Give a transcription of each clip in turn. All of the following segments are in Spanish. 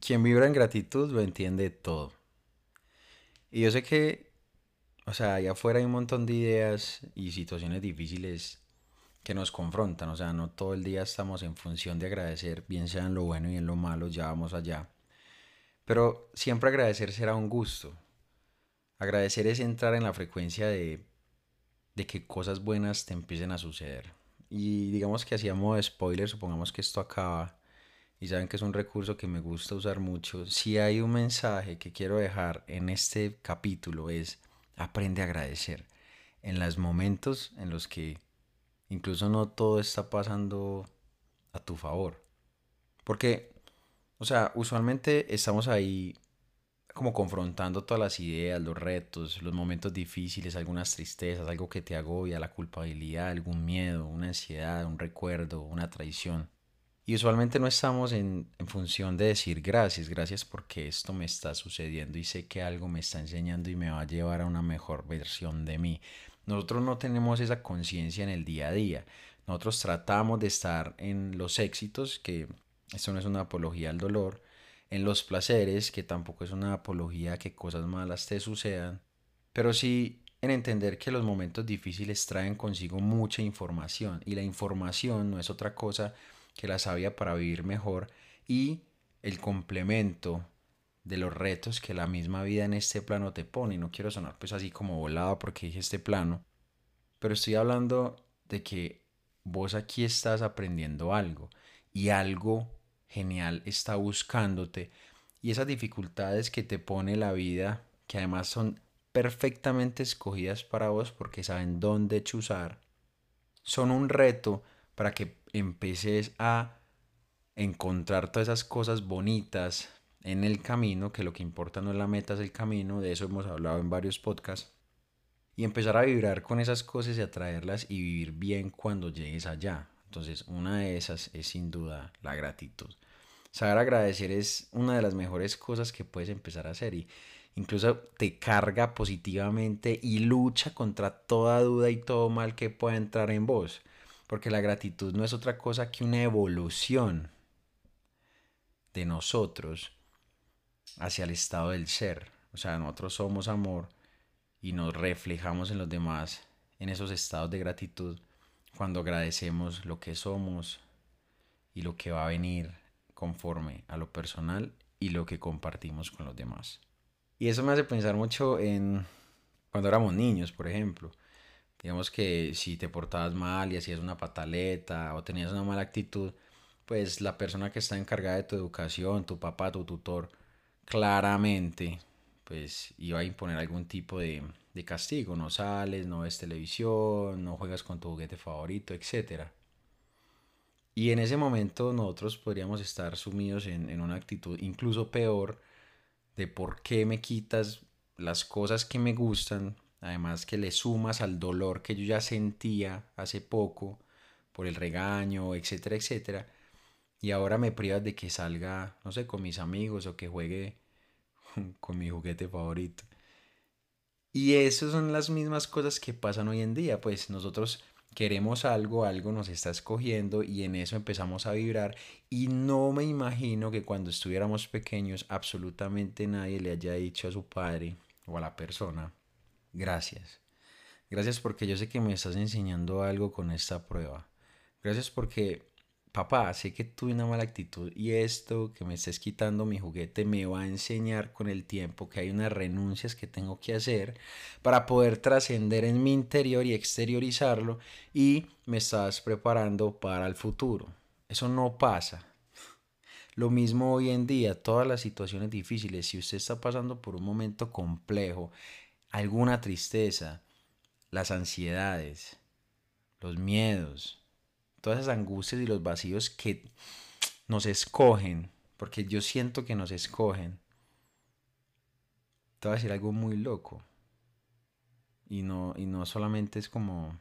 quien vibra en gratitud lo entiende todo. Y yo sé que, o sea, allá afuera hay un montón de ideas y situaciones difíciles que nos confrontan. O sea, no todo el día estamos en función de agradecer, bien sea en lo bueno y en lo malo, ya vamos allá. Pero siempre agradecer será un gusto. Agradecer es entrar en la frecuencia de, de que cosas buenas te empiecen a suceder. Y digamos que hacíamos spoiler, supongamos que esto acaba y saben que es un recurso que me gusta usar mucho. Si hay un mensaje que quiero dejar en este capítulo es aprende a agradecer en los momentos en los que incluso no todo está pasando a tu favor. Porque, o sea, usualmente estamos ahí como confrontando todas las ideas, los retos, los momentos difíciles, algunas tristezas, algo que te agobia, la culpabilidad, algún miedo, una ansiedad, un recuerdo, una traición. Y usualmente no estamos en, función de decir gracias, gracias porque esto me está sucediendo y sé que algo me está enseñando y me va a llevar a una mejor versión de mí. Nosotros no tenemos esa conciencia en el día a día. Nosotros tratamos de estar en los éxitos, que esto no es una apología al dolor, en los placeres, que tampoco es una apología a que cosas malas te sucedan, pero sí en entender que los momentos difíciles traen consigo mucha información y la información no es otra cosa la sabia para vivir mejor y el complemento de los retos que la misma vida en este plano te pone. Y no quiero sonar pues así como volado porque dije este plano, pero estoy hablando de que vos aquí estás aprendiendo algo y algo genial está buscándote y esas dificultades que te pone la vida, que además son perfectamente escogidas para vos porque saben dónde chuzar, son un reto para que empeces a encontrar todas esas cosas bonitas en el camino, que lo que importa no es la meta, es el camino, de eso hemos hablado en varios podcasts, y empezar a vibrar con esas cosas y atraerlas y vivir bien cuando llegues allá. Entonces, una de esas es sin duda la gratitud. Saber agradecer es una de las mejores cosas que puedes empezar a hacer y incluso te carga positivamente y lucha contra toda duda y todo mal que pueda entrar en vos porque la gratitud no es otra cosa que una evolución de nosotros hacia el estado del ser. O sea, nosotros somos amor y nos reflejamos en los demás en esos estados de gratitud cuando agradecemos lo que somos y lo que va a venir conforme a lo personal y lo que compartimos con los demás. Y eso me hace pensar mucho en cuando éramos niños, por ejemplo. Digamos que si te portabas mal y hacías una pataleta o tenías una mala actitud, pues la persona que está encargada de tu educación, tu papá, tu tutor, claramente pues iba a imponer algún tipo de, de castigo. No sales, no ves televisión, no juegas con tu juguete favorito, etc. Y en ese momento nosotros podríamos estar sumidos en, en una actitud incluso peor de por qué me quitas las cosas que me gustan Además que le sumas al dolor que yo ya sentía hace poco por el regaño, etcétera, etcétera. Y ahora me privas de que salga, no sé, con mis amigos o que juegue con mi juguete favorito. Y esas son las mismas cosas que pasan hoy en día. Pues nosotros queremos algo, algo nos está escogiendo y en eso empezamos a vibrar. Y no me imagino que cuando estuviéramos pequeños absolutamente nadie le haya dicho a su padre o a la persona, Gracias. Gracias porque yo sé que me estás enseñando algo con esta prueba. Gracias porque, papá, sé que tuve una mala actitud y esto que me estés quitando mi juguete me va a enseñar con el tiempo que hay unas renuncias que tengo que hacer para poder trascender en mi interior y exteriorizarlo y me estás preparando para el futuro. Eso no pasa. Lo mismo hoy en día, todas las situaciones difíciles, si usted está pasando por un momento complejo, alguna tristeza, las ansiedades, los miedos, todas esas angustias y los vacíos que nos escogen, porque yo siento que nos escogen. Te voy a decir algo muy loco. Y no, y no solamente es como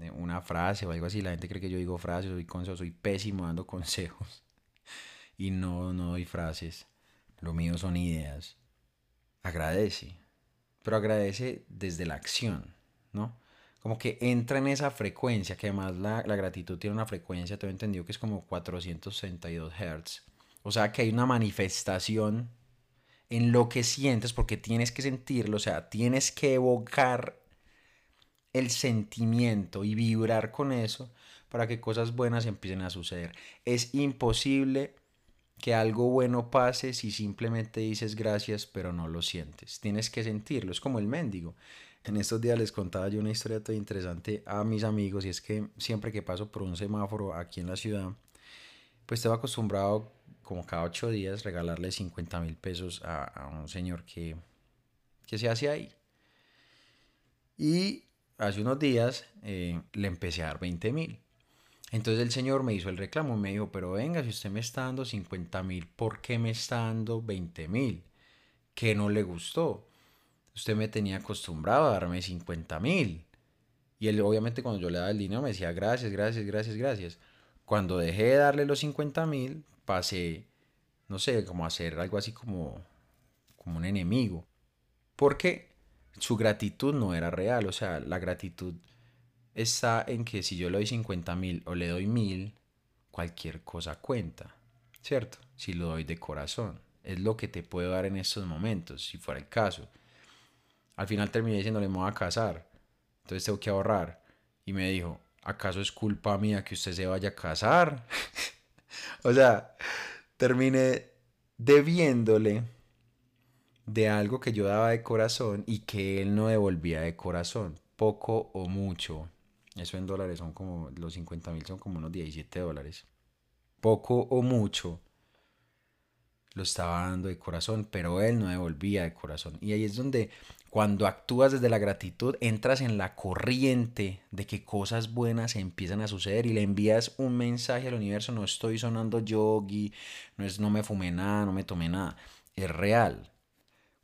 eh, una frase o algo así. La gente cree que yo digo frases, soy consejo, soy pésimo dando consejos. Y no, no doy frases. Lo mío son ideas. Agradece pero agradece desde la acción, ¿no? Como que entra en esa frecuencia, que además la, gratitud tiene una frecuencia, tengo entendido que es como 462 Hz, O sea que hay una manifestación en lo que sientes porque tienes que sentirlo, o sea, tienes que evocar el sentimiento y vibrar con eso para que cosas buenas empiecen a suceder. Es imposible que algo bueno pase si simplemente dices gracias pero no lo sientes. Tienes que sentirlo, es como el mendigo. En estos días les contaba yo una historia muy interesante a mis amigos y es que siempre que paso por un semáforo aquí en la ciudad, pues estaba acostumbrado como cada ocho días regalarle 50 mil pesos a, un señor que, que se hace ahí. Y hace unos días eh, le empecé a dar 20 mil. Entonces el señor me hizo el reclamo, me dijo, pero venga, si usted me está dando 50 mil, ¿por qué me está dando 20 mil? ¿Qué no le gustó? Usted me tenía acostumbrado a darme 50 mil. Y él obviamente cuando yo le daba el dinero me decía, gracias, gracias, gracias, gracias. Cuando dejé de darle los 50 mil, pasé, no sé, como a ser algo así como, como un enemigo. Porque su gratitud no era real, o sea, la gratitud está en que si yo le doy 50 mil o le doy mil, cualquier cosa cuenta, ¿cierto? Si lo doy de corazón. Es lo que te puedo dar en estos momentos, si fuera el caso. Al final terminé diciéndole, me voy a casar, entonces tengo que ahorrar. Y me dijo, ¿acaso es culpa mía que usted se vaya a casar? o sea, terminé debiéndole de algo que yo daba de corazón y que él no devolvía de corazón, poco o mucho. Eso en dólares son como, los 50 mil son como unos 17 dólares. Poco o mucho lo estaba dando de corazón, pero él no devolvía de corazón. Y ahí es donde cuando actúas desde la gratitud, entras en la corriente de que cosas buenas empiezan a suceder y le envías un mensaje al universo, no estoy sonando yogi, no, es, no me fumé nada, no me tomé nada, es real.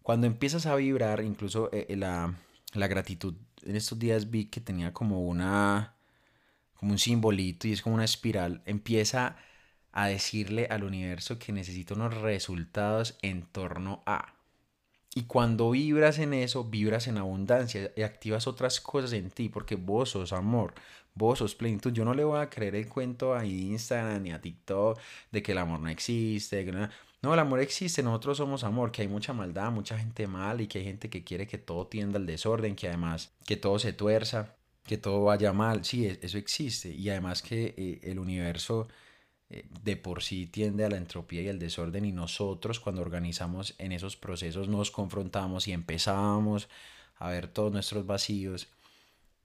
Cuando empiezas a vibrar, incluso eh, eh, la, la gratitud, en estos días vi que tenía como una, como un simbolito y es como una espiral, empieza a decirle al universo que necesita unos resultados en torno a. Y cuando vibras en eso, vibras en abundancia y activas otras cosas en ti, porque vos sos amor, vos sos plenitud. Yo no le voy a creer el cuento a Instagram ni a TikTok de que el amor no existe. Que no... no, el amor existe, nosotros somos amor, que hay mucha maldad, mucha gente mal y que hay gente que quiere que todo tienda al desorden, que además que todo se tuerza, que todo vaya mal. Sí, e-, eso existe. Y además que eh, el universo eh, de por sí tiende a la entropía y al desorden y nosotros cuando organizamos en esos procesos nos confrontamos y empezamos a ver todos nuestros vacíos.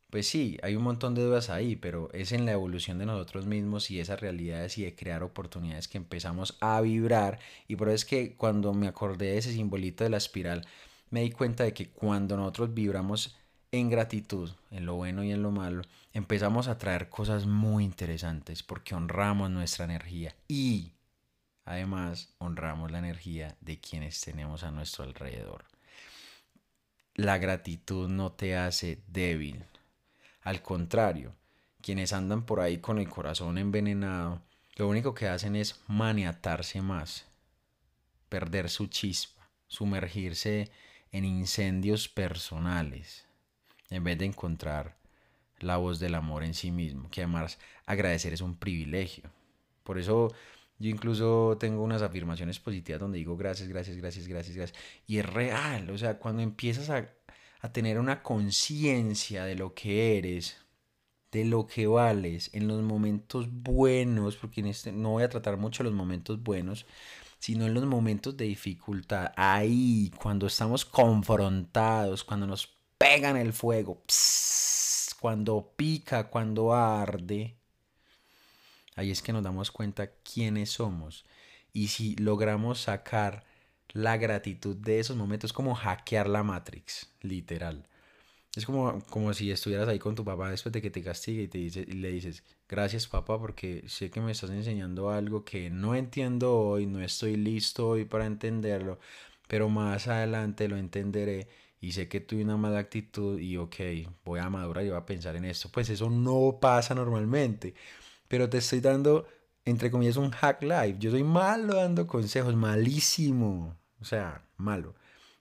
Pues sí, hay un montón de dudas ahí, pero es en la evolución de nosotros mismos y esas realidades y de crear oportunidades que empezamos a vibrar. Y por eso es que cuando me acordé de ese simbolito de la espiral, me di cuenta de que cuando nosotros vibramos en gratitud, en lo bueno y en lo malo, empezamos a traer cosas muy interesantes porque honramos nuestra energía y además honramos la energía de quienes tenemos a nuestro alrededor. La gratitud no te hace débil. Al contrario, quienes andan por ahí con el corazón envenenado, lo único que hacen es maniatarse más, perder su chispa, sumergirse en incendios personales en vez de encontrar la voz del amor en sí mismo, que además agradecer es un privilegio. Por eso yo incluso tengo unas afirmaciones positivas donde digo gracias, gracias, gracias, gracias, gracias. Y es real, o sea, cuando empiezas a, a tener una conciencia de lo que eres, de lo que vales en los momentos buenos, porque este, no voy a tratar mucho los momentos buenos, sino en los momentos de dificultad. Ahí, cuando estamos confrontados, cuando nos pegan el fuego, cuando pica, cuando arde, ahí es que nos damos cuenta quiénes somos. Y si logramos sacar la gratitud de esos momentos, es como hackear la Matrix, literal. Es como, como si estuvieras ahí con tu papá después de que te castigue y, te dice, y le dices, gracias papá porque sé que me estás enseñando algo que no entiendo hoy, no estoy listo hoy para entenderlo, pero más adelante lo entenderé y sé que tuve una mala actitud y ok, voy a madurar y voy a pensar en esto. Pues eso no pasa normalmente. Pero te estoy dando, entre comillas, un hack life. Yo soy malo dando consejos, malísimo. O sea, malo.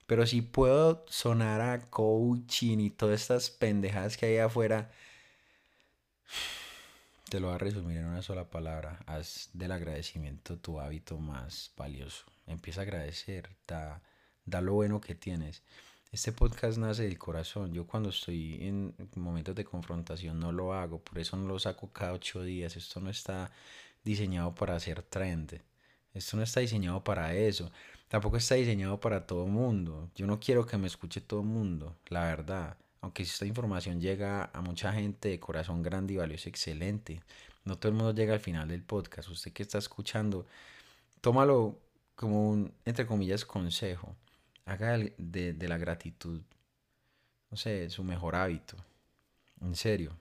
Pero si puedo sonar a coaching y todas estas pendejadas que hay afuera, Te lo voy a resumir en una sola palabra. Haz del agradecimiento tu hábito más valioso. Empieza a agradecer, da, da lo bueno que tienes. Este podcast nace del corazón. Yo cuando estoy en momentos de confrontación no lo hago, por eso no lo saco cada ocho días. Esto no está diseñado para hacer trend. Esto no está diseñado para eso. Tampoco está diseñado para todo mundo. Yo no quiero que me escuche todo mundo, la verdad. Aunque si esta información llega a mucha gente de corazón grande y valioso, excelente. No todo el mundo llega al final del podcast. Usted que está escuchando, tómalo como un, entre comillas, consejo. Haga de, de la gratitud, no sé, su mejor hábito. En serio.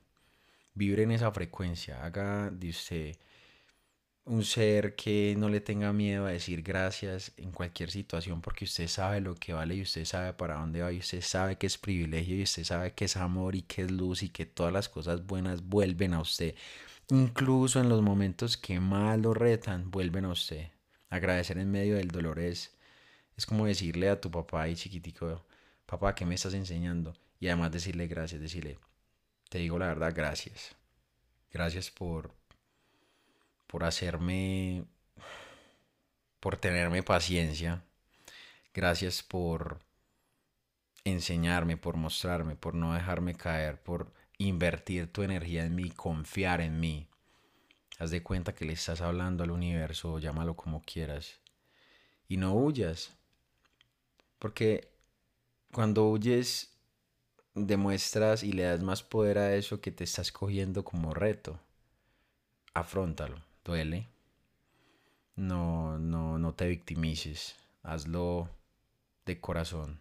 Vibre en esa frecuencia. Haga de usted un ser que no le tenga miedo a decir gracias en cualquier situación porque usted sabe lo que vale y usted sabe para dónde va y usted sabe que es privilegio y usted sabe que es amor y que es luz y que todas las cosas buenas vuelven a usted. Incluso en los momentos que más lo retan, vuelven a usted. Agradecer en medio del dolor es, es como decirle a tu papá y chiquitico, papá, ¿qué me estás enseñando? Y además decirle gracias, decirle, te digo la verdad, gracias. Gracias por por hacerme, por tenerme paciencia. Gracias por enseñarme, por mostrarme, por no dejarme caer, por invertir tu energía en mí, confiar en mí. Haz de cuenta que le estás hablando al universo, llámalo como quieras. Y no huyas. Porque cuando huyes, demuestras y le das más poder a eso que te estás cogiendo como reto. Afróntalo duele. No, no, no te victimices. Hazlo de corazón.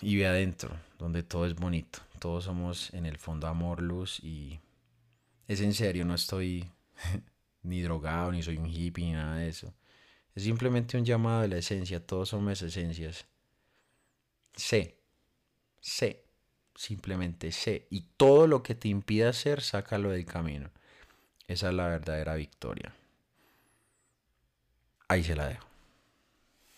Y ve adentro, donde todo es bonito. Todos somos en el fondo amor, luz y es en serio, no estoy ni drogado, ni soy un hippie, ni nada de eso. Es simplemente un llamado de la esencia, todos somos esencias. Sé, sé, simplemente sé. Y todo lo que te impida hacer, sácalo del camino. Esa es la verdadera victoria. Ahí se la dejo.